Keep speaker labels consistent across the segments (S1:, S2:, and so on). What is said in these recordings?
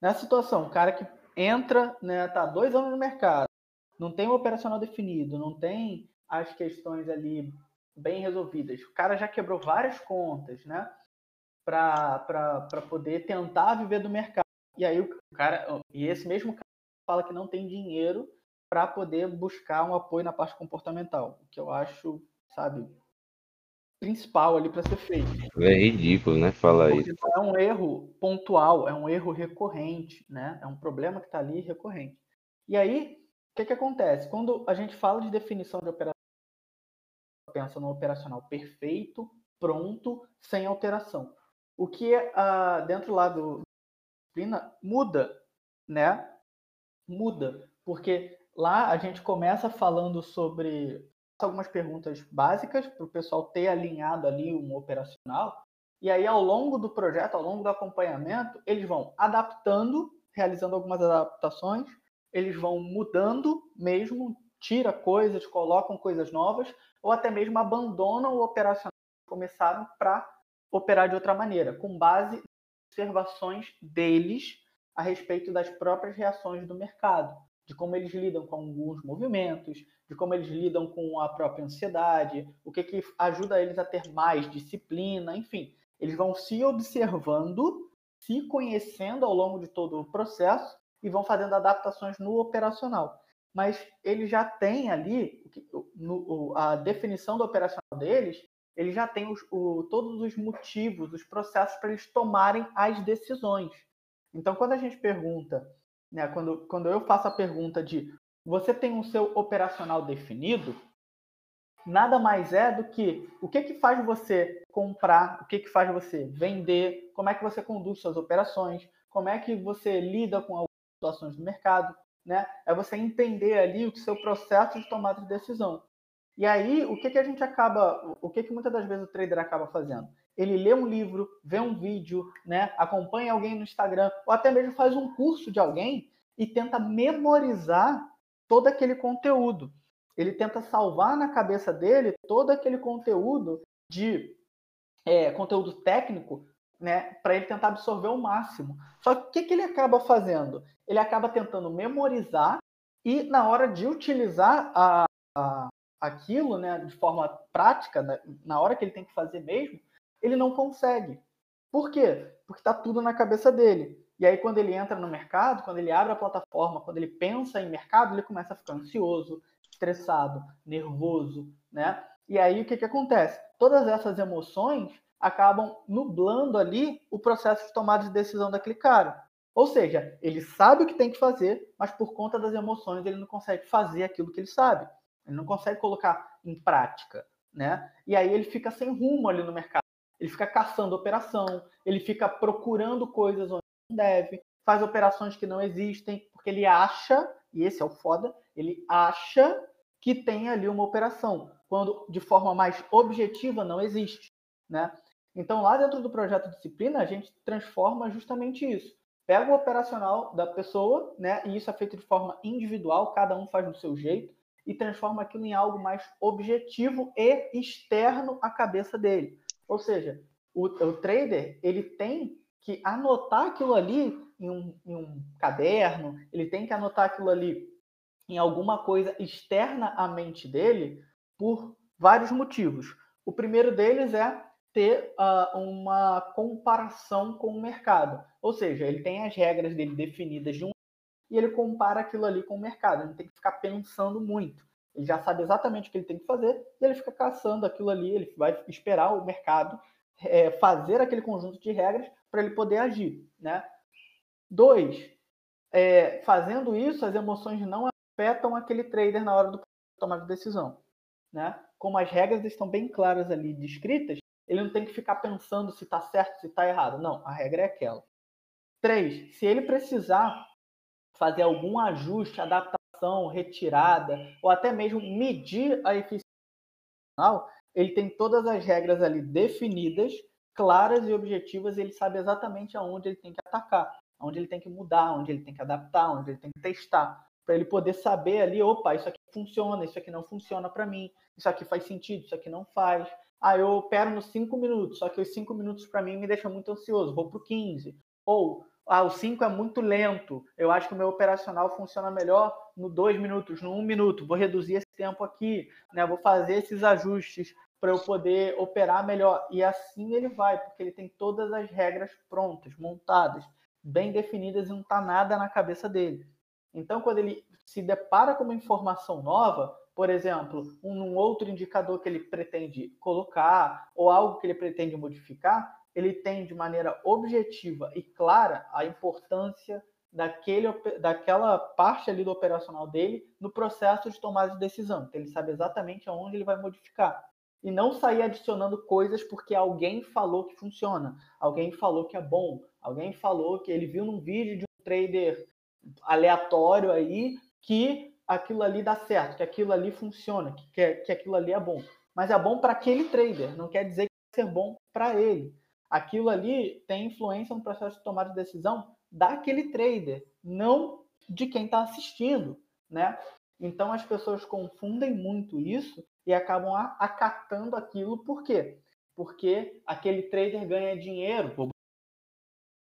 S1: Nessa situação, o cara que entra, né, tá dois anos no mercado, não tem o operacional definido, não tem as questões ali bem resolvidas. O cara já quebrou várias contas, né? Para poder tentar viver do mercado. E aí o cara, e esse mesmo cara fala que não tem dinheiro para poder buscar um apoio na parte comportamental, o que eu acho, sabe, principal ali para ser feito.
S2: É ridículo, né? Falar isso.
S1: É um erro pontual, é um erro recorrente, né? É um problema que está ali recorrente. E aí, o que, que acontece? Quando a gente fala de definição de operação, pensa no operacional perfeito, pronto, sem alteração. O que uh, dentro lá do disciplina muda, né? Muda, porque lá a gente começa falando sobre algumas perguntas básicas para o pessoal ter alinhado ali um operacional. E aí, ao longo do projeto, ao longo do acompanhamento, eles vão adaptando, realizando algumas adaptações, eles vão mudando mesmo, tira coisas, colocam coisas novas, ou até mesmo abandonam o operacional que começaram para operar de outra maneira, com base em observações deles a respeito das próprias reações do mercado de como eles lidam com alguns movimentos, de como eles lidam com a própria ansiedade, o que, que ajuda eles a ter mais disciplina, enfim. Eles vão se observando, se conhecendo ao longo de todo o processo e vão fazendo adaptações no operacional. Mas eles já têm ali no, a definição do operacional deles, eles já têm os, o, todos os motivos, os processos para eles tomarem as decisões. Então, quando a gente pergunta né, quando, quando eu faço a pergunta de você tem um seu operacional definido, nada mais é do que o que, que faz você comprar, o que, que faz você vender, como é que você conduz suas operações, como é que você lida com algumas situações do mercado, né? É você entender ali o seu processo de tomada de decisão. E aí, o que, que a gente acaba, o que, que muitas das vezes o trader acaba fazendo? Ele lê um livro, vê um vídeo, né, acompanha alguém no Instagram, ou até mesmo faz um curso de alguém e tenta memorizar todo aquele conteúdo. Ele tenta salvar na cabeça dele todo aquele conteúdo de é, conteúdo técnico, né, para ele tentar absorver o máximo. Só que o que, que ele acaba fazendo? Ele acaba tentando memorizar e na hora de utilizar a, a aquilo, né, de forma prática, né, na hora que ele tem que fazer mesmo, ele não consegue. Por quê? Porque está tudo na cabeça dele. E aí, quando ele entra no mercado, quando ele abre a plataforma, quando ele pensa em mercado, ele começa a ficar ansioso, estressado, nervoso, né? E aí, o que, que acontece? Todas essas emoções acabam nublando ali o processo de tomada de decisão daquele cara. Ou seja, ele sabe o que tem que fazer, mas por conta das emoções ele não consegue fazer aquilo que ele sabe. Ele não consegue colocar em prática, né? E aí ele fica sem rumo ali no mercado. Ele fica caçando operação, ele fica procurando coisas onde não deve, faz operações que não existem, porque ele acha, e esse é o foda, ele acha que tem ali uma operação, quando de forma mais objetiva não existe, né? Então, lá dentro do projeto Disciplina, a gente transforma justamente isso. Pega o operacional da pessoa, né? E isso é feito de forma individual, cada um faz do seu jeito, e transforma aquilo em algo mais objetivo e externo à cabeça dele. Ou seja, o, o trader ele tem que anotar aquilo ali em um, em um caderno, ele tem que anotar aquilo ali em alguma coisa externa à mente dele por vários motivos. O primeiro deles é ter uh, uma comparação com o mercado. Ou seja, ele tem as regras dele definidas de um e ele compara aquilo ali com o mercado. Ele tem que ficar pensando muito. Ele já sabe exatamente o que ele tem que fazer e ele fica caçando aquilo ali. Ele vai esperar o mercado é, fazer aquele conjunto de regras para ele poder agir, né? Dois, é, fazendo isso, as emoções não afetam aquele trader na hora do tomar de decisão, né? Como as regras estão bem claras ali descritas, ele não tem que ficar pensando se está certo, se está errado. Não, a regra é aquela. Três, se ele precisar fazer algum ajuste, adaptação retirada, ou até mesmo medir a eficiência ele tem todas as regras ali definidas, claras e objetivas, e ele sabe exatamente aonde ele tem que atacar, onde ele tem que mudar, onde ele tem que adaptar, onde ele tem que testar, para ele poder saber ali, opa, isso aqui funciona, isso aqui não funciona para mim, isso aqui faz sentido, isso aqui não faz. Ah, eu opero nos 5 minutos, só que os 5 minutos para mim me deixam muito ansioso, vou para o 15. Ou ah, o 5 é muito lento, eu acho que o meu operacional funciona melhor no 2 minutos, no 1 um minuto, vou reduzir esse tempo aqui, né? vou fazer esses ajustes para eu poder operar melhor. E assim ele vai, porque ele tem todas as regras prontas, montadas, bem definidas e não está nada na cabeça dele. Então, quando ele se depara com uma informação nova, por exemplo, um outro indicador que ele pretende colocar ou algo que ele pretende modificar, ele tem de maneira objetiva e clara a importância daquele, daquela parte ali do operacional dele no processo de tomada de decisão. Então, ele sabe exatamente aonde ele vai modificar. E não sair adicionando coisas porque alguém falou que funciona, alguém falou que é bom, alguém falou que ele viu num vídeo de um trader aleatório aí que aquilo ali dá certo, que aquilo ali funciona, que, que aquilo ali é bom. Mas é bom para aquele trader, não quer dizer que vai ser bom para ele. Aquilo ali tem influência no processo de tomada de decisão daquele trader, não de quem está assistindo, né? Então as pessoas confundem muito isso e acabam acatando aquilo, por quê? Porque aquele trader ganha dinheiro.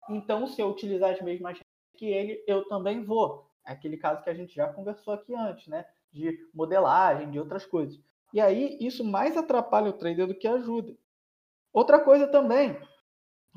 S1: Então, se eu utilizar as mesmas que ele, eu também vou. É aquele caso que a gente já conversou aqui antes, né? De modelagem, de outras coisas. E aí, isso mais atrapalha o trader do que ajuda. Outra coisa também,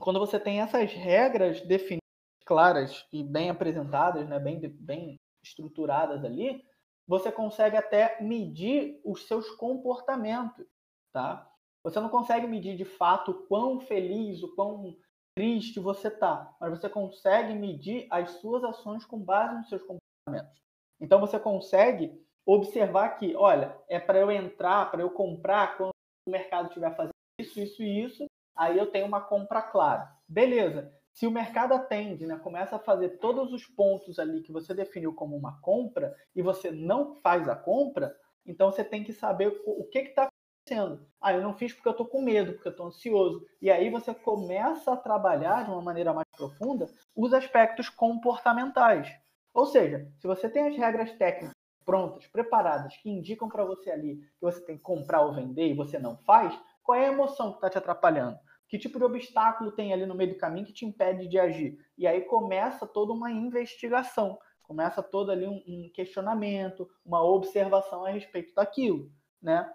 S1: quando você tem essas regras definidas, claras e bem apresentadas, né? bem, bem estruturadas ali, você consegue até medir os seus comportamentos, tá? Você não consegue medir de fato quão feliz, o quão triste você tá, mas você consegue medir as suas ações com base nos seus comportamentos. Então você consegue observar que, olha, é para eu entrar, para eu comprar quando o mercado estiver fazendo isso, isso e isso, aí eu tenho uma compra clara. Beleza se o mercado atende, né, começa a fazer todos os pontos ali que você definiu como uma compra e você não faz a compra, então você tem que saber o que está acontecendo. Ah, eu não fiz porque eu estou com medo, porque eu estou ansioso. E aí você começa a trabalhar de uma maneira mais profunda os aspectos comportamentais. Ou seja, se você tem as regras técnicas prontas, preparadas, que indicam para você ali que você tem que comprar ou vender e você não faz, qual é a emoção que está te atrapalhando? Que tipo de obstáculo tem ali no meio do caminho que te impede de agir? E aí começa toda uma investigação, começa todo ali um, um questionamento, uma observação a respeito daquilo, né?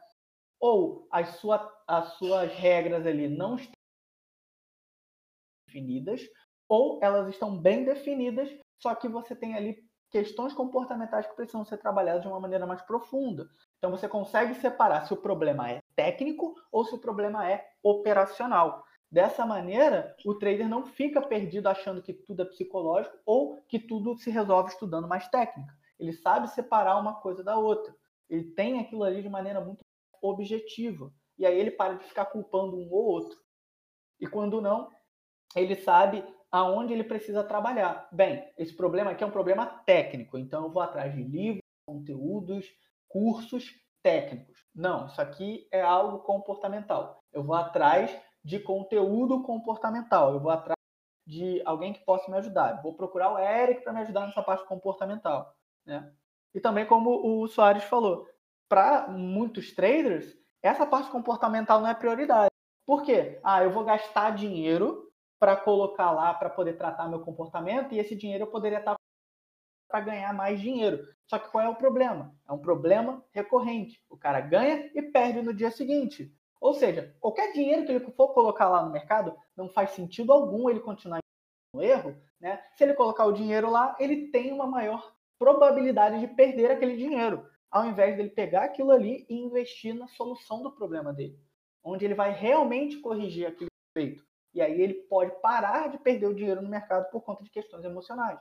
S1: Ou as, sua, as suas regras ali não estão definidas, ou elas estão bem definidas, só que você tem ali questões comportamentais que precisam ser trabalhadas de uma maneira mais profunda. Então você consegue separar se o problema é técnico ou se o problema é operacional. Dessa maneira, o trader não fica perdido achando que tudo é psicológico ou que tudo se resolve estudando mais técnica. Ele sabe separar uma coisa da outra. Ele tem aquilo ali de maneira muito objetiva. E aí ele para de ficar culpando um ou outro. E quando não, ele sabe aonde ele precisa trabalhar. Bem, esse problema aqui é um problema técnico, então eu vou atrás de livros, conteúdos, cursos técnicos. Não, isso aqui é algo comportamental. Eu vou atrás de conteúdo comportamental. Eu vou atrás de alguém que possa me ajudar. Eu vou procurar o Eric para me ajudar nessa parte comportamental. Né? E também, como o Soares falou, para muitos traders, essa parte comportamental não é prioridade. Por quê? Ah, eu vou gastar dinheiro para colocar lá para poder tratar meu comportamento e esse dinheiro eu poderia estar para ganhar mais dinheiro. Só que qual é o problema? É um problema recorrente. O cara ganha e perde no dia seguinte. Ou seja, qualquer dinheiro que ele for colocar lá no mercado, não faz sentido algum ele continuar no erro. Né? Se ele colocar o dinheiro lá, ele tem uma maior probabilidade de perder aquele dinheiro, ao invés dele pegar aquilo ali e investir na solução do problema dele, onde ele vai realmente corrigir aquele feito. E aí ele pode parar de perder o dinheiro no mercado por conta de questões emocionais.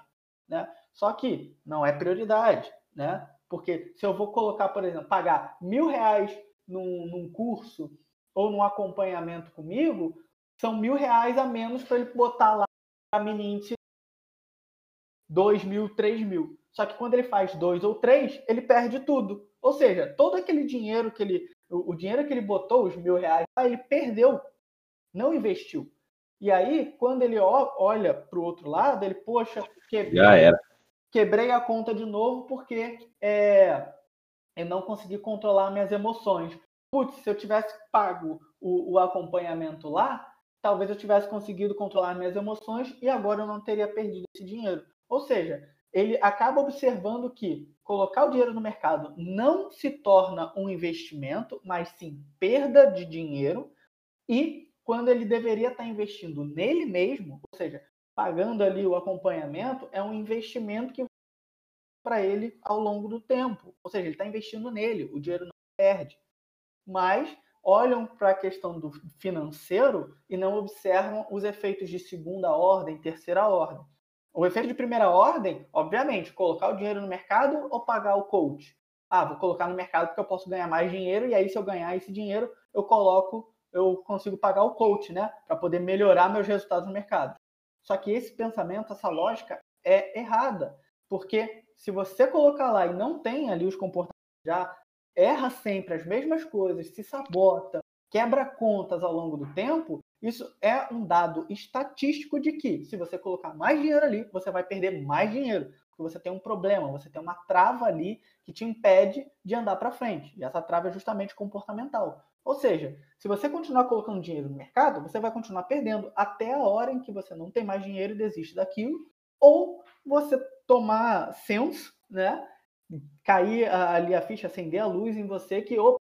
S1: Né? Só que não é prioridade, né? Porque se eu vou colocar, por exemplo, pagar mil reais num, num curso ou num acompanhamento comigo, são mil reais a menos para ele botar lá a Minint dois mil, três mil. Só que quando ele faz dois ou três, ele perde tudo. Ou seja, todo aquele dinheiro que ele. O, o dinheiro que ele botou, os mil reais, ele perdeu, não investiu. E aí, quando ele olha para o outro lado, ele, poxa, quebrei, quebrei a conta de novo porque é, eu não consegui controlar minhas emoções putz, se eu tivesse pago o, o acompanhamento lá, talvez eu tivesse conseguido controlar minhas emoções e agora eu não teria perdido esse dinheiro. Ou seja, ele acaba observando que colocar o dinheiro no mercado não se torna um investimento, mas sim perda de dinheiro, e quando ele deveria estar investindo nele mesmo, ou seja, pagando ali o acompanhamento, é um investimento que para ele ao longo do tempo. Ou seja, ele está investindo nele, o dinheiro não perde. Mas olham para a questão do financeiro e não observam os efeitos de segunda ordem, terceira ordem. O efeito de primeira ordem, obviamente, colocar o dinheiro no mercado ou pagar o coach. Ah, vou colocar no mercado porque eu posso ganhar mais dinheiro e aí se eu ganhar esse dinheiro, eu coloco, eu consigo pagar o coach, né, para poder melhorar meus resultados no mercado. Só que esse pensamento, essa lógica é errada, porque se você colocar lá e não tem ali os comportamentos já erra sempre as mesmas coisas, se sabota, quebra contas ao longo do tempo, isso é um dado estatístico de que, se você colocar mais dinheiro ali, você vai perder mais dinheiro, porque você tem um problema, você tem uma trava ali que te impede de andar para frente. E essa trava é justamente comportamental. Ou seja, se você continuar colocando dinheiro no mercado, você vai continuar perdendo até a hora em que você não tem mais dinheiro e desiste daquilo, ou você tomar senso, né? Cair ali a ficha, acender a luz em você que, opa,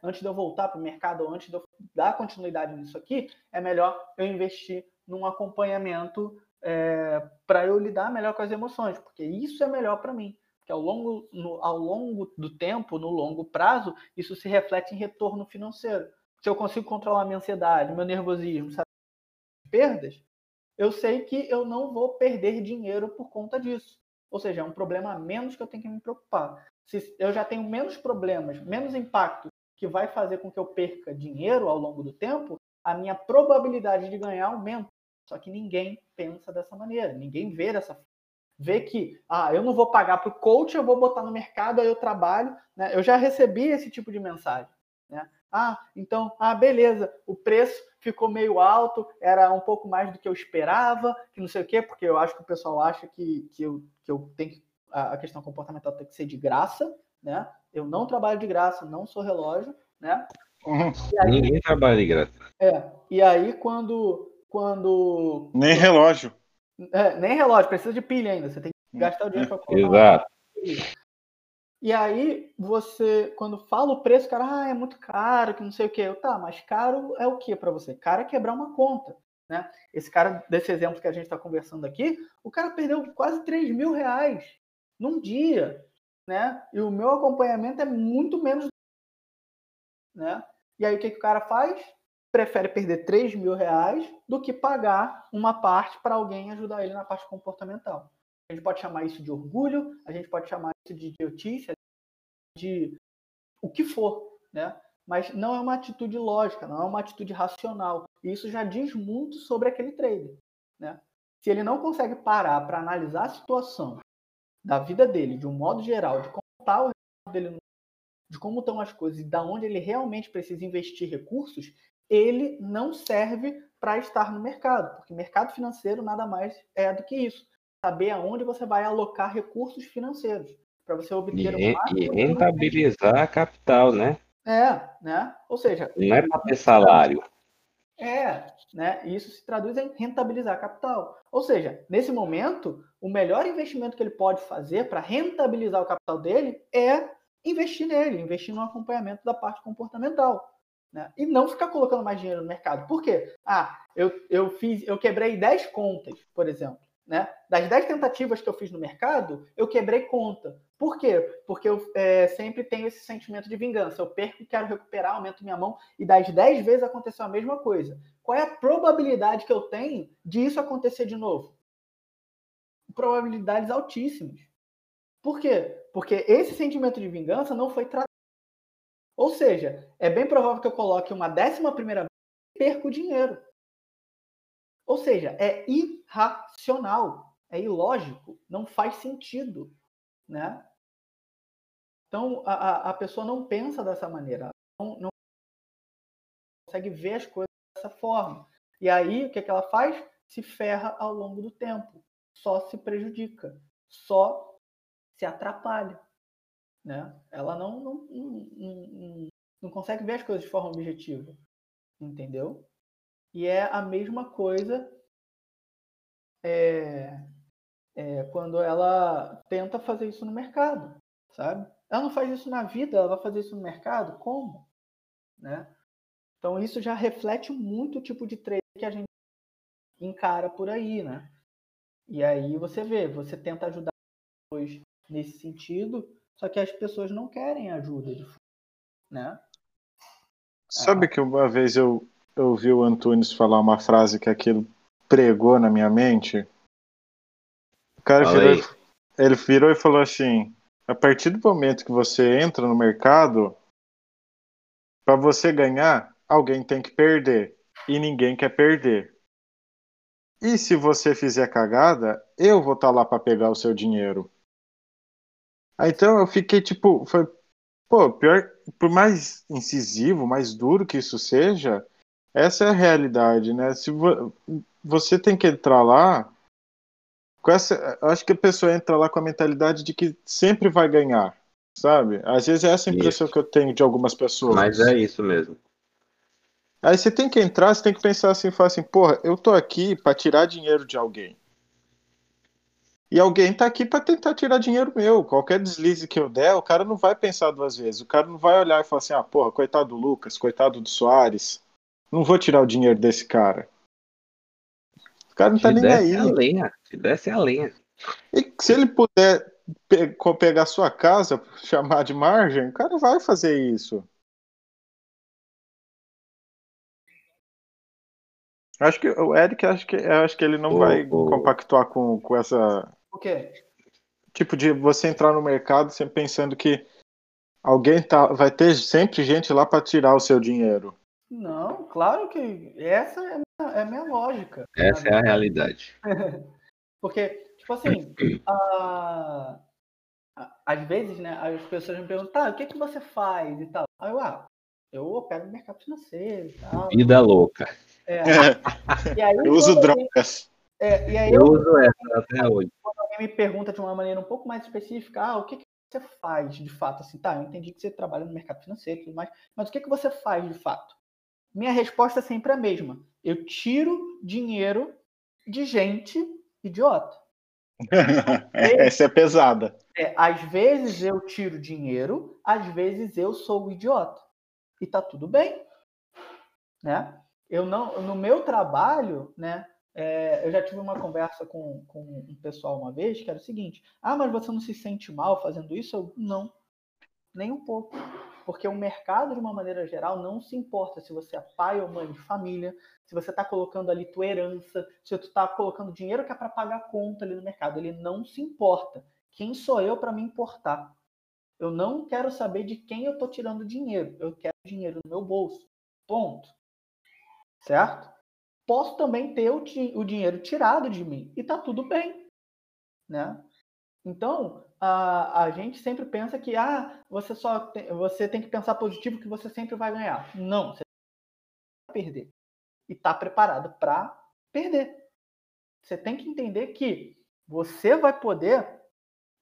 S1: antes de eu voltar para o mercado, antes de eu dar continuidade nisso aqui, é melhor eu investir num acompanhamento é, para eu lidar melhor com as emoções, porque isso é melhor para mim. Porque ao longo, no, ao longo do tempo, no longo prazo, isso se reflete em retorno financeiro. Se eu consigo controlar minha ansiedade, meu nervosismo, sabe, perdas, eu sei que eu não vou perder dinheiro por conta disso. Ou seja, é um problema a menos que eu tenho que me preocupar. Se eu já tenho menos problemas, menos impacto que vai fazer com que eu perca dinheiro ao longo do tempo, a minha probabilidade de ganhar aumenta. Só que ninguém pensa dessa maneira, ninguém vê dessa forma. Vê que, ah, eu não vou pagar para o coach, eu vou botar no mercado, aí eu trabalho. Né? Eu já recebi esse tipo de mensagem. Né? Ah, então, ah, beleza, o preço ficou meio alto, era um pouco mais do que eu esperava, que não sei o quê, porque eu acho que o pessoal acha que, que, eu, que eu tenho que, a questão comportamental tem que ser de graça, né? Eu não trabalho de graça, não sou relógio, né?
S2: Uhum. Aí, Ninguém trabalha de graça.
S1: É. E aí quando quando
S3: nem relógio.
S1: É, nem relógio, precisa de pilha ainda. Você tem que gastar o dinheiro para
S2: colocar.
S1: Exato. E aí você, quando fala o preço, cara, ah, é muito caro, que não sei o que. Tá, mas caro é o que para você? Caro é quebrar uma conta. Né? Esse cara, desse exemplo que a gente está conversando aqui, o cara perdeu quase 3 mil reais num dia né? E o meu acompanhamento é muito menos, né? E aí o que, que o cara faz? Prefere perder 3 mil reais do que pagar uma parte para alguém ajudar ele na parte comportamental. A gente pode chamar isso de orgulho, a gente pode chamar isso de idiotice, de o que for, né? Mas não é uma atitude lógica, não é uma atitude racional. E isso já diz muito sobre aquele trader, né? Se ele não consegue parar para analisar a situação da vida dele, de um modo geral, de contar o dele, de como estão as coisas e da onde ele realmente precisa investir recursos, ele não serve para estar no mercado, porque mercado financeiro nada mais é do que isso. Saber aonde você vai alocar recursos financeiros para você obter
S2: e, e rentabilizar a capital, né?
S1: É, né? Ou seja,
S2: não é para ter salário.
S1: É, né? Isso se traduz em rentabilizar capital. Ou seja, nesse momento, o melhor investimento que ele pode fazer para rentabilizar o capital dele é investir nele, investir no acompanhamento da parte comportamental. Né? E não ficar colocando mais dinheiro no mercado. Por quê? Ah, eu, eu fiz, eu quebrei 10 contas, por exemplo. Né? Das 10 tentativas que eu fiz no mercado, eu quebrei conta. Por quê? Porque eu é, sempre tenho esse sentimento de vingança. Eu perco, quero recuperar, aumento minha mão, e das 10 vezes aconteceu a mesma coisa. Qual é a probabilidade que eu tenho de isso acontecer de novo? Probabilidades altíssimas. Por quê? Porque esse sentimento de vingança não foi tratado. Ou seja, é bem provável que eu coloque uma décima primeira vez e perco dinheiro. Ou seja, é irracional, é ilógico, não faz sentido, né? Então a, a pessoa não pensa dessa maneira, não, não consegue ver as coisas dessa forma. E aí o que, é que ela faz? Se ferra ao longo do tempo, só se prejudica, só se atrapalha, né? Ela não não, não, não, consegue ver as coisas de forma objetiva, entendeu? E é a mesma coisa é, é, quando ela tenta fazer isso no mercado, sabe? Ela não faz isso na vida, ela vai fazer isso no mercado? Como? Né? Então isso já reflete muito o tipo de trade que a gente encara por aí, né? E aí você vê, você tenta ajudar pessoas nesse sentido, só que as pessoas não querem ajuda, de né?
S3: Sabe que uma vez eu, eu ouvi o Antunes falar uma frase que aquilo pregou na minha mente? O cara virou, ele virou e falou assim: a partir do momento que você entra no mercado, para você ganhar, alguém tem que perder. E ninguém quer perder. E se você fizer cagada, eu vou estar tá lá para pegar o seu dinheiro. Aí, então eu fiquei tipo, foi, pô, pior, por mais incisivo, mais duro que isso seja, essa é a realidade, né? Se vo, você tem que entrar lá com essa, acho que a pessoa entra lá com a mentalidade de que sempre vai ganhar, sabe? Às vezes é essa a impressão isso. que eu tenho de algumas pessoas.
S2: Mas é isso mesmo.
S3: Aí você tem que entrar, você tem que pensar assim, falar assim, porra, eu tô aqui para tirar dinheiro de alguém. E alguém tá aqui para tentar tirar dinheiro meu. Qualquer deslize que eu der, o cara não vai pensar duas vezes. O cara não vai olhar e falar assim, ah, porra, coitado do Lucas, coitado do Soares. Não vou tirar o dinheiro desse cara. O cara não tá nem aí.
S2: A lenha. Se desse a lenha.
S3: E se ele puder pe pegar sua casa, chamar de margem, o cara vai fazer isso. Acho que o Eric, acho que, acho que ele não vai compactuar com, com essa.
S1: O quê?
S3: Tipo de você entrar no mercado sempre pensando que alguém tá, vai ter sempre gente lá para tirar o seu dinheiro.
S1: Não, claro que essa é a minha, é a minha lógica.
S2: Essa é a realidade.
S1: Porque, tipo assim, a... às vezes, né, as pessoas me perguntam, tá, o que, que você faz e tal. Aí eu, ah, eu opero no mercado financeiro e tal.
S2: Vida louca.
S3: É. E aí, eu uso drogas.
S1: É, e aí
S2: eu, eu uso essa até hoje.
S1: Alguém me pergunta de uma maneira um pouco mais específica, ah, o que, que você faz de fato? Assim, tá, eu entendi que você trabalha no mercado financeiro e tudo mais, mas o que, que você faz de fato? Minha resposta é sempre a mesma. Eu tiro dinheiro de gente idiota.
S3: Essa é pesada.
S1: É, às vezes eu tiro dinheiro, às vezes eu sou o idiota. E tá tudo bem. Né? Eu não, no meu trabalho, né, é, eu já tive uma conversa com, com um pessoal uma vez que era o seguinte: ah, mas você não se sente mal fazendo isso? Eu, não, nem um pouco. Porque o mercado, de uma maneira geral, não se importa se você é pai ou mãe de família, se você está colocando ali tua herança, se tu está colocando dinheiro que é para pagar conta ali no mercado. Ele não se importa. Quem sou eu para me importar? Eu não quero saber de quem eu estou tirando dinheiro. Eu quero dinheiro no meu bolso. Ponto. Certo? Posso também ter o, o dinheiro tirado de mim e tá tudo bem, né? Então, a, a gente sempre pensa que ah, você só tem, você tem que pensar positivo que você sempre vai ganhar. Não, você vai perder. E está preparado para perder. Você tem que entender que você vai poder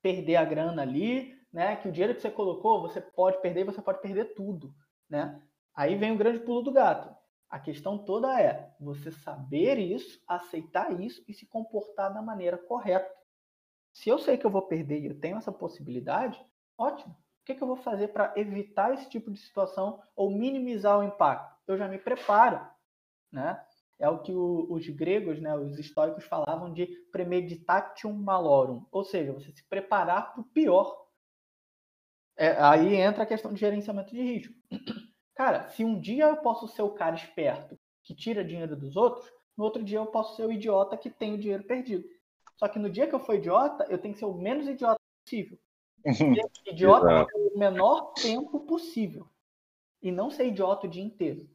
S1: perder a grana ali, né? Que o dinheiro que você colocou, você pode perder, você pode perder tudo, né? Aí vem o grande pulo do gato. A questão toda é você saber isso, aceitar isso e se comportar da maneira correta. Se eu sei que eu vou perder e eu tenho essa possibilidade, ótimo. O que, que eu vou fazer para evitar esse tipo de situação ou minimizar o impacto? Eu já me preparo, né? É o que o, os gregos, né, os estoicos falavam de premeditatio malorum, ou seja, você se preparar para o pior. É, aí entra a questão de gerenciamento de risco. Cara, se um dia eu posso ser o cara esperto que tira dinheiro dos outros, no outro dia eu posso ser o idiota que tem o dinheiro perdido. Só que no dia que eu for idiota, eu tenho que ser o menos idiota possível. Idiota pelo menor tempo possível. E não ser idiota o dia inteiro.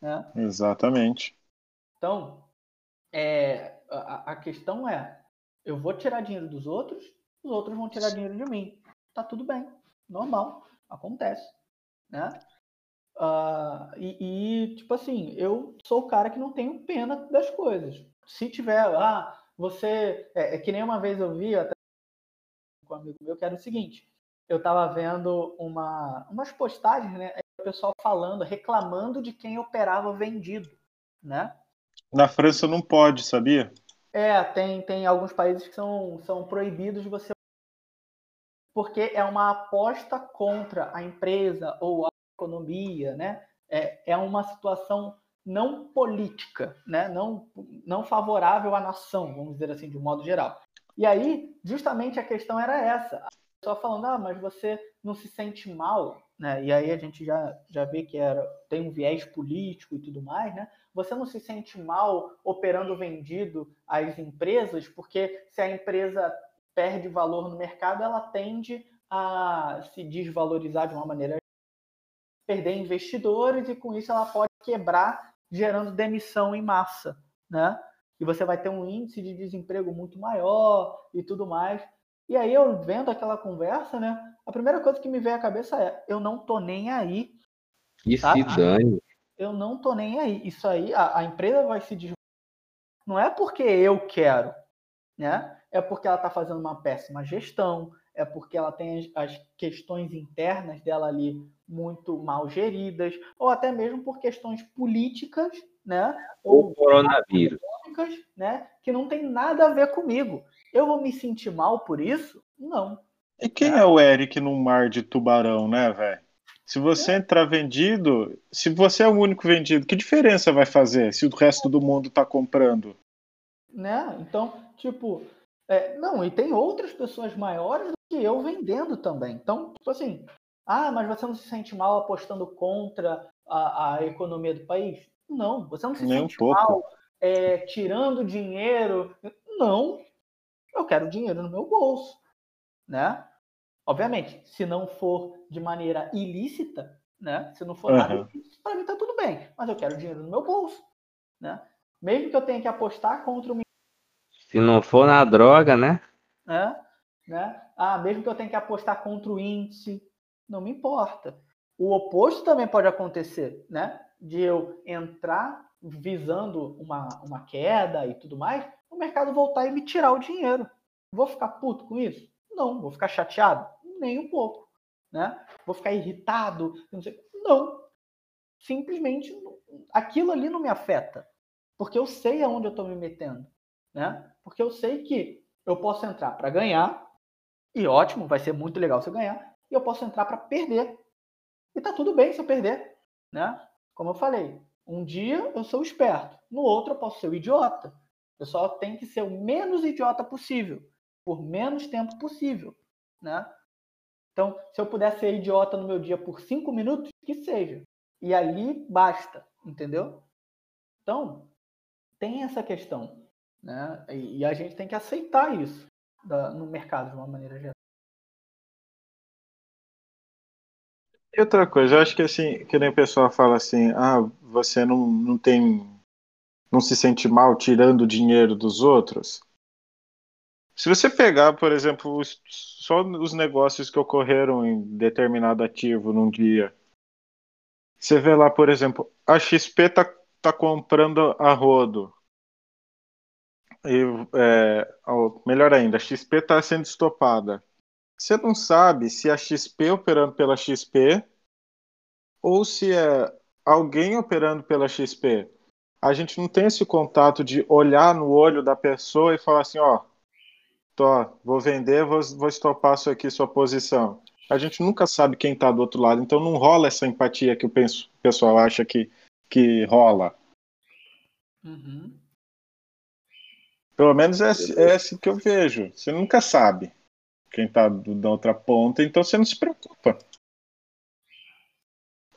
S1: Né?
S3: Exatamente.
S1: Então, é, a, a, questão é: eu vou tirar dinheiro dos outros, os outros vão tirar dinheiro de mim. Tá tudo bem, normal, acontece. Né? Uh, e, e, tipo assim, eu sou o cara que não tenho pena das coisas. Se tiver, ah, você. É, é, que nem uma vez eu vi até com um amigo meu que era o seguinte: eu estava vendo uma, umas postagens, né? O pessoal falando, reclamando de quem operava vendido, né?
S3: Na França não pode, sabia?
S1: É, tem, tem alguns países que são, são proibidos de você. Porque é uma aposta contra a empresa ou a economia, né? É, é uma situação não política, né? não, não favorável à nação, vamos dizer assim, de um modo geral. E aí, justamente a questão era essa. A pessoa falando, ah, mas você não se sente mal, né? E aí a gente já, já vê que era, tem um viés político e tudo mais, né? Você não se sente mal operando vendido às empresas, porque se a empresa perde valor no mercado, ela tende a se desvalorizar de uma maneira perder investidores e com isso ela pode quebrar gerando demissão em massa, né? E você vai ter um índice de desemprego muito maior e tudo mais. E aí eu vendo aquela conversa, né? A primeira coisa que me veio à cabeça é: eu não tô nem aí.
S2: Que tá? se dane.
S1: Eu não tô nem aí. Isso aí, a, a empresa vai se desvalorizar. Não é porque eu quero, né? É porque ela está fazendo uma péssima gestão, é porque ela tem as, questões internas dela ali muito mal geridas, ou até mesmo por questões políticas, né?
S2: Ou, coronavírus.
S1: Né? Que não tem nada a ver comigo. Eu vou me sentir mal por isso? Não.
S3: E quem é, é o Eric num mar de tubarão, né, velho? Se você é. entrar vendido, se você é o único vendido, que diferença vai fazer se o resto do mundo tá comprando?
S1: Né? Então, tipo, é, não, e tem outras pessoas maiores eu vendendo também. Então, tipo assim, ah, mas você não se sente mal apostando contra a, a economia do país? Não, você não se Nem sente um mal é, tirando dinheiro. Não, eu quero dinheiro no meu bolso, né? Obviamente, se não for de maneira ilícita, né? Se não for uhum. nada ilícito, para mim tá tudo bem. Mas eu quero dinheiro no meu bolso, né? Mesmo que eu tenha que apostar contra o
S2: se não for na droga, né?
S1: É, né? Ah, mesmo que eu tenha que apostar contra o índice, não me importa. O oposto também pode acontecer, né? De eu entrar visando uma, uma queda e tudo mais, o mercado voltar e me tirar o dinheiro. Vou ficar puto com isso? Não. Vou ficar chateado? Nem um pouco. Né? Vou ficar irritado? Não, sei. não. Simplesmente aquilo ali não me afeta. Porque eu sei aonde eu estou me metendo né? Porque eu sei que eu posso entrar para ganhar, e ótimo, vai ser muito legal se eu ganhar, e eu posso entrar para perder. E tá tudo bem se eu perder, né? Como eu falei, um dia eu sou esperto, no outro eu posso ser o idiota. Eu só tenho que ser o menos idiota possível, por menos tempo possível, né? Então, se eu puder ser idiota no meu dia por cinco minutos, que seja. E ali basta, entendeu? Então, tem essa questão. Né? E, e a gente tem que aceitar isso da, no mercado de uma maneira geral.
S3: E outra coisa, eu acho que assim, que nem o pessoal fala assim, ah, você não, não tem. não se sente mal tirando dinheiro dos outros. Se você pegar, por exemplo, os, só os negócios que ocorreram em determinado ativo num dia, você vê lá, por exemplo, a XP tá, tá comprando a rodo. E, é, melhor ainda, a XP está sendo estopada. Você não sabe se é a XP operando pela XP ou se é alguém operando pela XP. A gente não tem esse contato de olhar no olho da pessoa e falar assim, ó, tô, vou vender, vou, vou estopar isso aqui, sua posição. A gente nunca sabe quem está do outro lado, então não rola essa empatia que o pessoal acha que, que rola.
S1: Uhum.
S3: Pelo menos é, é assim que eu vejo. Você nunca sabe quem está da outra ponta, então você não se preocupa.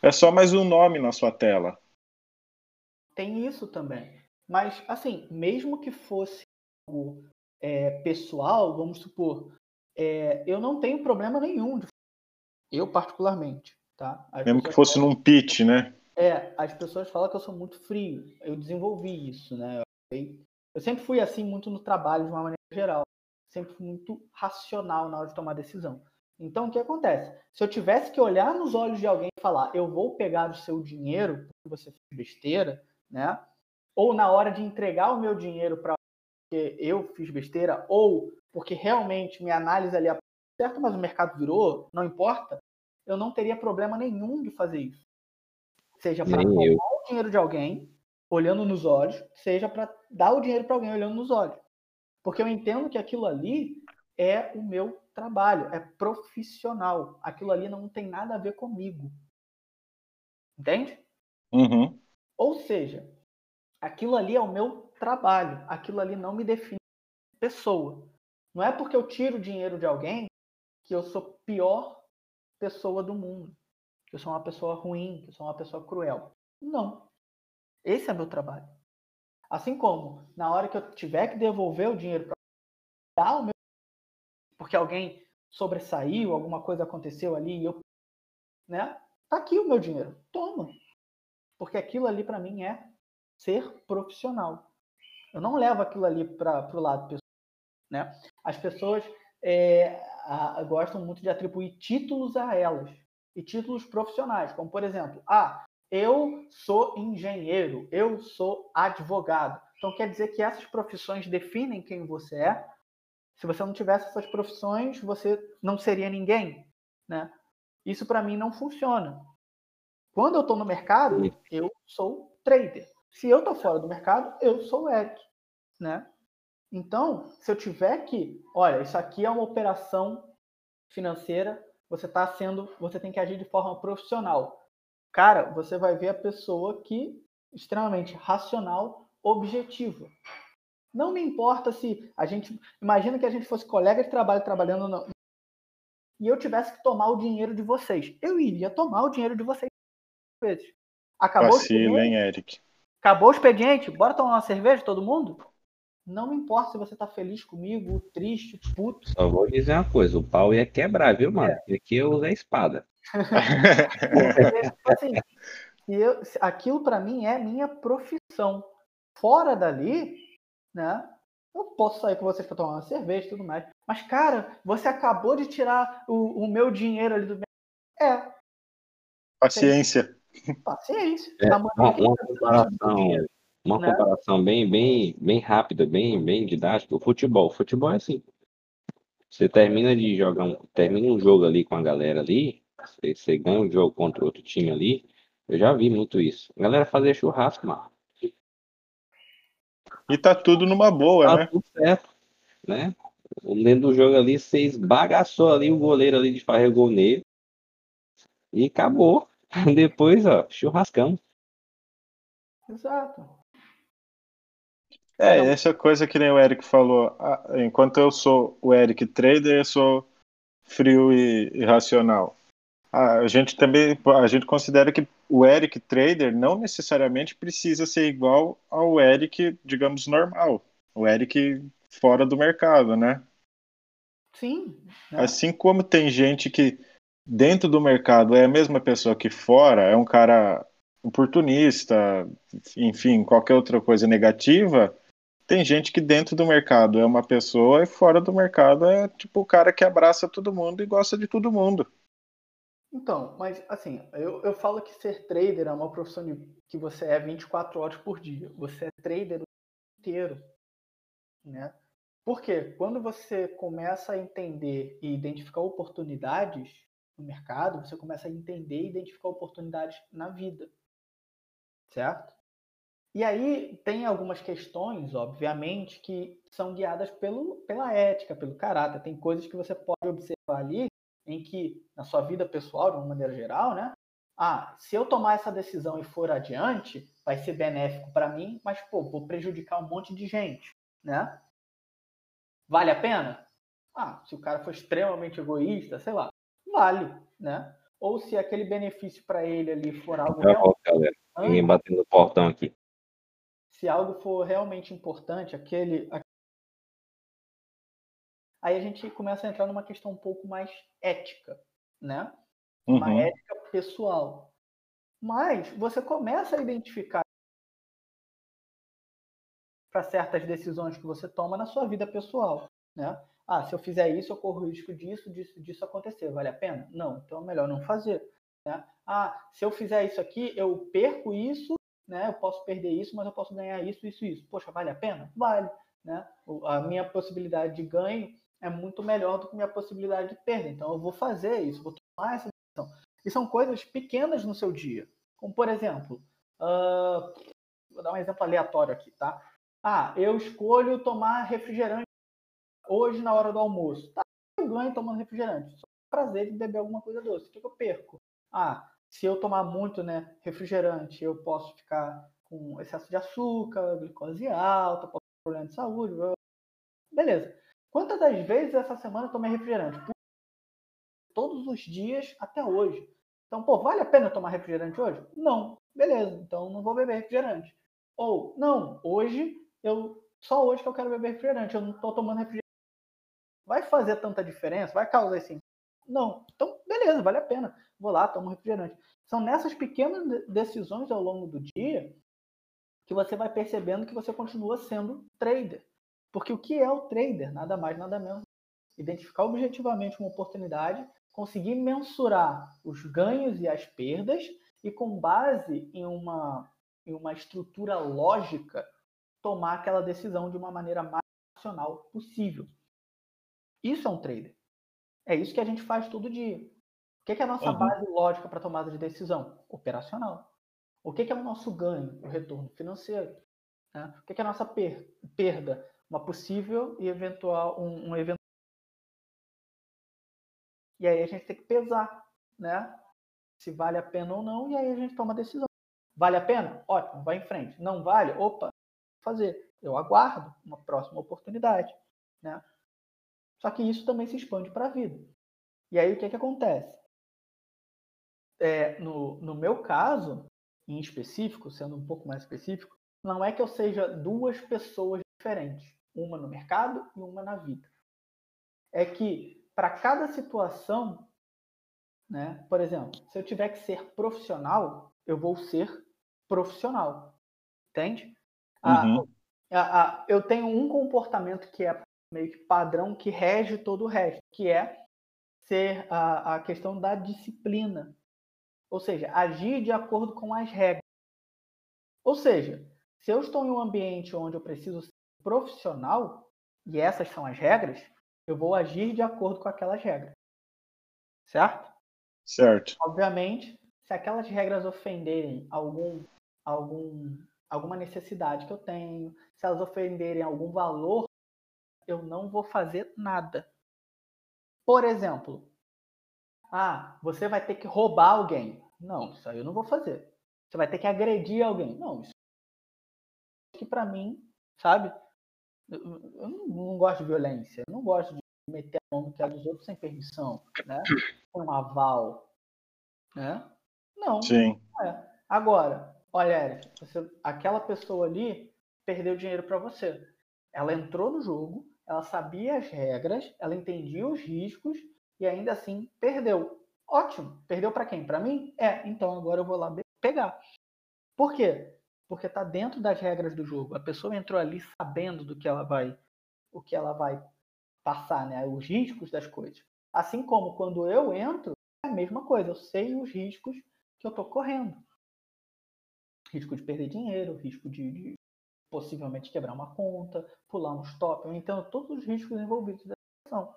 S3: É só mais um nome na sua tela.
S1: Tem isso também. Mas, assim, mesmo que fosse algo é, pessoal, vamos supor, é, eu não tenho problema nenhum. De... Eu, particularmente. Tá?
S3: As mesmo que fosse falam... num pitch, né?
S1: É, as pessoas falam que eu sou muito frio. Eu desenvolvi isso, né? Eu eu sempre fui assim muito no trabalho de uma maneira geral. Sempre fui muito racional na hora de tomar decisão. Então, o que acontece? Se eu tivesse que olhar nos olhos de alguém e falar, eu vou pegar o seu dinheiro porque você fez besteira, né? Ou na hora de entregar o meu dinheiro para porque eu fiz besteira, ou porque realmente minha análise ali é certa, mas o mercado virou, não importa, eu não teria problema nenhum de fazer isso. Seja para roubar o dinheiro de alguém, olhando nos olhos, seja para dar o dinheiro para alguém olhando nos olhos. Porque eu entendo que aquilo ali é o meu trabalho, é profissional. Aquilo ali não tem nada a ver comigo. Entende?
S3: Uhum.
S1: Ou seja, aquilo ali é o meu trabalho, aquilo ali não me define pessoa. Não é porque eu tiro dinheiro de alguém que eu sou pior pessoa do mundo, que eu sou uma pessoa ruim, que eu sou uma pessoa cruel. Não. Esse é meu trabalho. Assim como na hora que eu tiver que devolver o dinheiro para dar o meu porque alguém sobressaiu, alguma coisa aconteceu ali e eu, né? Tá aqui o meu dinheiro. Toma. Porque aquilo ali para mim é ser profissional. Eu não levo aquilo ali para o lado pessoal, né? As pessoas é, a, gostam muito de atribuir títulos a elas e títulos profissionais, como por exemplo, ah, eu sou engenheiro, eu sou advogado. Então quer dizer que essas profissões definem quem você é. Se você não tivesse essas profissões, você não seria ninguém, né? Isso para mim não funciona. Quando eu estou no mercado, eu sou trader. Se eu estou fora do mercado, eu sou Eric, né? Então, se eu tiver que, olha, isso aqui é uma operação financeira, você está sendo, você tem que agir de forma profissional. Cara, você vai ver a pessoa que extremamente racional, objetiva. Não me importa se a gente, imagina que a gente fosse colega de trabalho trabalhando no, e eu tivesse que tomar o dinheiro de vocês. Eu iria tomar o dinheiro de vocês. Acabou
S3: Vacilo, hein, Eric?
S1: Acabou o expediente? Bora tomar uma cerveja, todo mundo? Não me importa se você tá feliz comigo, triste, puto.
S2: Só vou dizer uma coisa, o pau ia quebrar, viu, mano? É. Aqui eu uso a espada.
S1: assim, eu, aquilo para mim é minha profissão. Fora dali, né? Eu posso sair com vocês para tomar uma cerveja e tudo mais. Mas, cara, você acabou de tirar o, o meu dinheiro ali do. É.
S3: Paciência.
S1: Paciência.
S2: É, uma, uma, comparação, uma né? comparação bem, bem, bem rápida, bem, bem didática. O futebol. O futebol é assim. Você termina de jogar um, termina um jogo ali com a galera ali, você, você ganha um jogo contra outro time ali. Eu já vi muito isso. A galera fazer churrasco, mano.
S3: E tá tudo numa boa, tá né?
S2: Tudo certo, né? Dentro do jogo ali, você esbagaçou ali o goleiro ali de farregou nele. E acabou. Depois, ó, churrascão.
S1: Exato.
S3: É, essa coisa que nem o Eric falou. Enquanto eu sou o Eric trader, eu sou frio e, e racional. A gente também a gente considera que o Eric trader não necessariamente precisa ser igual ao Eric, digamos, normal. O Eric fora do mercado, né?
S1: Sim.
S3: Né? Assim como tem gente que dentro do mercado é a mesma pessoa que fora, é um cara oportunista, enfim, qualquer outra coisa negativa, tem gente que dentro do mercado é uma pessoa e fora do mercado é tipo o cara que abraça todo mundo e gosta de todo mundo.
S1: Então, mas assim, eu, eu falo que ser trader é uma profissão de, que você é 24 horas por dia. Você é trader o dia inteiro. Né? Porque quando você começa a entender e identificar oportunidades no mercado, você começa a entender e identificar oportunidades na vida. Certo? E aí tem algumas questões, obviamente, que são guiadas pelo, pela ética, pelo caráter. Tem coisas que você pode observar ali em que, na sua vida pessoal, de uma maneira geral, né? Ah, se eu tomar essa decisão e for adiante, vai ser benéfico para mim, mas, pô, vou prejudicar um monte de gente, né? Vale a pena? Ah, se o cara for extremamente egoísta, sei lá, vale, né? Ou se aquele benefício para ele ali for algo.
S2: Eu volto, galera. Ninguém batendo no portão aqui.
S1: Se algo for realmente importante, aquele, aí a gente começa a entrar numa questão um pouco mais ética, né? Uma uhum. ética pessoal. Mas você começa a identificar para certas decisões que você toma na sua vida pessoal, né? Ah, se eu fizer isso, eu corro o risco disso, disso, disso acontecer. Vale a pena? Não. Então é melhor não fazer. Né? Ah, se eu fizer isso aqui, eu perco isso, né? Eu posso perder isso, mas eu posso ganhar isso, isso, isso. Poxa, vale a pena? Vale. Né? A minha possibilidade de ganho é muito melhor do que minha possibilidade de perda. Então eu vou fazer isso, vou tomar essa decisão. E são coisas pequenas no seu dia. Como, por exemplo, uh, vou dar um exemplo aleatório aqui, tá? Ah, eu escolho tomar refrigerante hoje na hora do almoço. Tá, eu ganho tomando refrigerante. Só prazer de beber alguma coisa doce. O que, que eu perco? Ah, se eu tomar muito né, refrigerante, eu posso ficar com excesso de açúcar, glicose alta, posso ter problema de saúde. Beleza. Quantas das vezes essa semana eu tomei refrigerante? Todos os dias até hoje. Então, pô, vale a pena tomar refrigerante hoje? Não. Beleza, então não vou beber refrigerante. Ou, não, hoje eu. Só hoje que eu quero beber refrigerante, eu não estou tomando refrigerante. Vai fazer tanta diferença? Vai causar esse. Não. Então, beleza, vale a pena. Vou lá, tomo refrigerante. São nessas pequenas decisões ao longo do dia que você vai percebendo que você continua sendo trader. Porque o que é o trader? Nada mais, nada menos. Identificar objetivamente uma oportunidade, conseguir mensurar os ganhos e as perdas e, com base em uma, em uma estrutura lógica, tomar aquela decisão de uma maneira mais racional possível. Isso é um trader. É isso que a gente faz todo dia. O que é a nossa uhum. base lógica para tomada de decisão? Operacional. O que é o nosso ganho? O retorno financeiro. Né? O que é a nossa per perda? Uma possível e eventual um, um. E aí a gente tem que pesar, né? Se vale a pena ou não, e aí a gente toma a decisão. Vale a pena? Ótimo, vai em frente. Não vale? Opa, fazer. Eu aguardo uma próxima oportunidade, né? Só que isso também se expande para a vida. E aí o que, que acontece? É, no, no meu caso, em específico, sendo um pouco mais específico, não é que eu seja duas pessoas diferentes, uma no mercado e uma na vida. É que para cada situação, né, por exemplo, se eu tiver que ser profissional, eu vou ser profissional. Entende? Uhum. eu tenho um comportamento que é meio que padrão que rege todo o resto, que é ser a, a questão da disciplina. Ou seja, agir de acordo com as regras. Ou seja, se eu estou em um ambiente onde eu preciso profissional, e essas são as regras, eu vou agir de acordo com aquelas regras. Certo?
S3: Certo.
S1: Obviamente, se aquelas regras ofenderem algum, algum, alguma necessidade que eu tenho, se elas ofenderem algum valor, eu não vou fazer nada. Por exemplo, ah, você vai ter que roubar alguém. Não, isso aí eu não vou fazer. Você vai ter que agredir alguém. Não, isso que para mim, sabe? Eu, não, não, gosto de violência. Eu não gosto de meter a mão no que é dos outros sem permissão, né? Sem um aval, né? Não.
S3: Sim.
S1: Não é. Agora, olha, Eric, você, aquela pessoa ali perdeu dinheiro para você. Ela entrou no jogo, ela sabia as regras, ela entendia os riscos e ainda assim perdeu. Ótimo. Perdeu para quem? Para mim? É. Então agora eu vou lá pegar. Por quê? Porque está dentro das regras do jogo. A pessoa entrou ali sabendo do que ela vai, o que ela vai passar, né? Os riscos das coisas. Assim como quando eu entro, é a mesma coisa. Eu sei os riscos que eu estou correndo. Risco de perder dinheiro, risco de, de possivelmente quebrar uma conta, pular um stop. Entendo todos os riscos envolvidos da ação.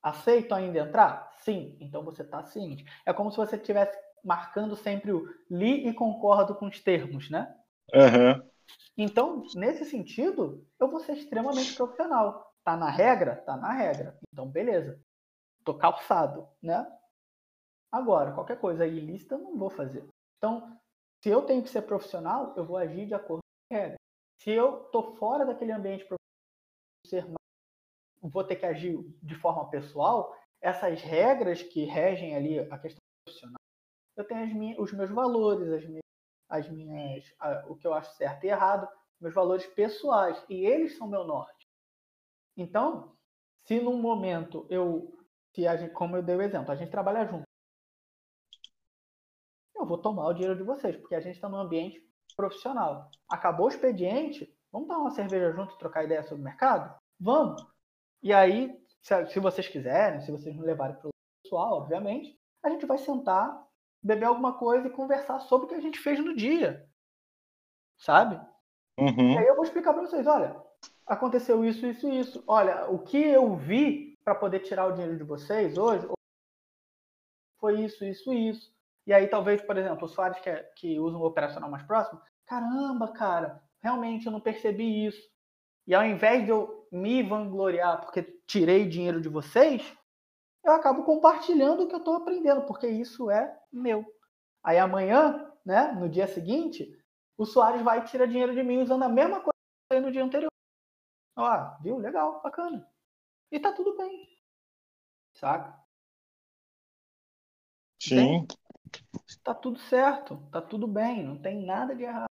S1: Aceito ainda entrar? Sim. Então você está ciente. É como se você estivesse marcando sempre o li e concordo com os termos, né?
S3: Uhum.
S1: Então, nesse sentido, eu vou ser extremamente profissional. Tá na regra? Tá na regra. Então, beleza. Tô calçado, né? Agora, qualquer coisa ilícita eu não vou fazer. Então, se eu tenho que ser profissional, eu vou agir de acordo com a regra. Se eu tô fora daquele ambiente profissional, vou ter que agir de forma pessoal, essas regras que regem ali a questão eu tenho minhas, os meus valores, as minhas, as minhas a, o que eu acho certo e errado, meus valores pessoais, e eles são meu norte. Então, se num momento eu, se a gente, como eu dei o exemplo, a gente trabalha junto, eu vou tomar o dinheiro de vocês, porque a gente está num ambiente profissional. Acabou o expediente, vamos dar uma cerveja junto trocar ideia sobre o mercado? Vamos. E aí, se, se vocês quiserem, se vocês me levarem para o pessoal, obviamente, a gente vai sentar, beber alguma coisa e conversar sobre o que a gente fez no dia. Sabe?
S3: Uhum.
S1: E aí eu vou explicar para vocês, olha, aconteceu isso, isso e isso. Olha, o que eu vi para poder tirar o dinheiro de vocês hoje foi isso, isso e isso. E aí talvez, por exemplo, os usuários que, que usam o operacional mais próximo, caramba, cara, realmente eu não percebi isso. E ao invés de eu me vangloriar porque tirei dinheiro de vocês, eu acabo compartilhando o que eu estou aprendendo, porque isso é meu. Aí amanhã, né, no dia seguinte, o Soares vai tirar dinheiro de mim usando a mesma coisa no dia anterior. Ó, viu? Legal, bacana. E tá tudo bem. Saca?
S3: Sim.
S1: Tá tudo certo, tá tudo bem, não tem nada de errado.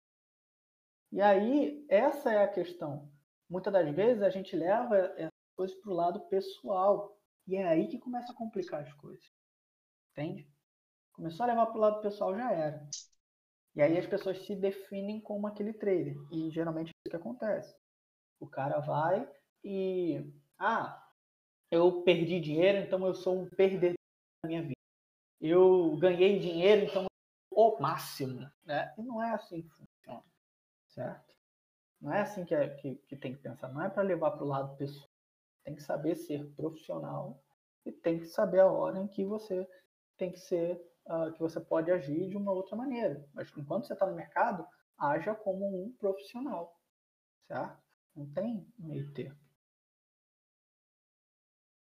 S1: E aí, essa é a questão. Muitas das vezes a gente leva essas coisas para o lado pessoal. E é aí que começa a complicar as coisas. Entende? Começou a levar para o lado pessoal, já era. E aí as pessoas se definem como aquele trader. E geralmente é isso que acontece. O cara vai e. Ah, eu perdi dinheiro, então eu sou um perdedor da minha vida. Eu ganhei dinheiro, então eu o máximo. Né? E não é assim que funciona. Certo? Não é assim que, é, que, que tem que pensar. Não é para levar para o lado pessoal. Tem que saber ser profissional e tem que saber a hora em que você tem que ser, uh, que você pode agir de uma outra maneira. Mas enquanto você está no mercado, haja como um profissional, certo? Não tem meio termo.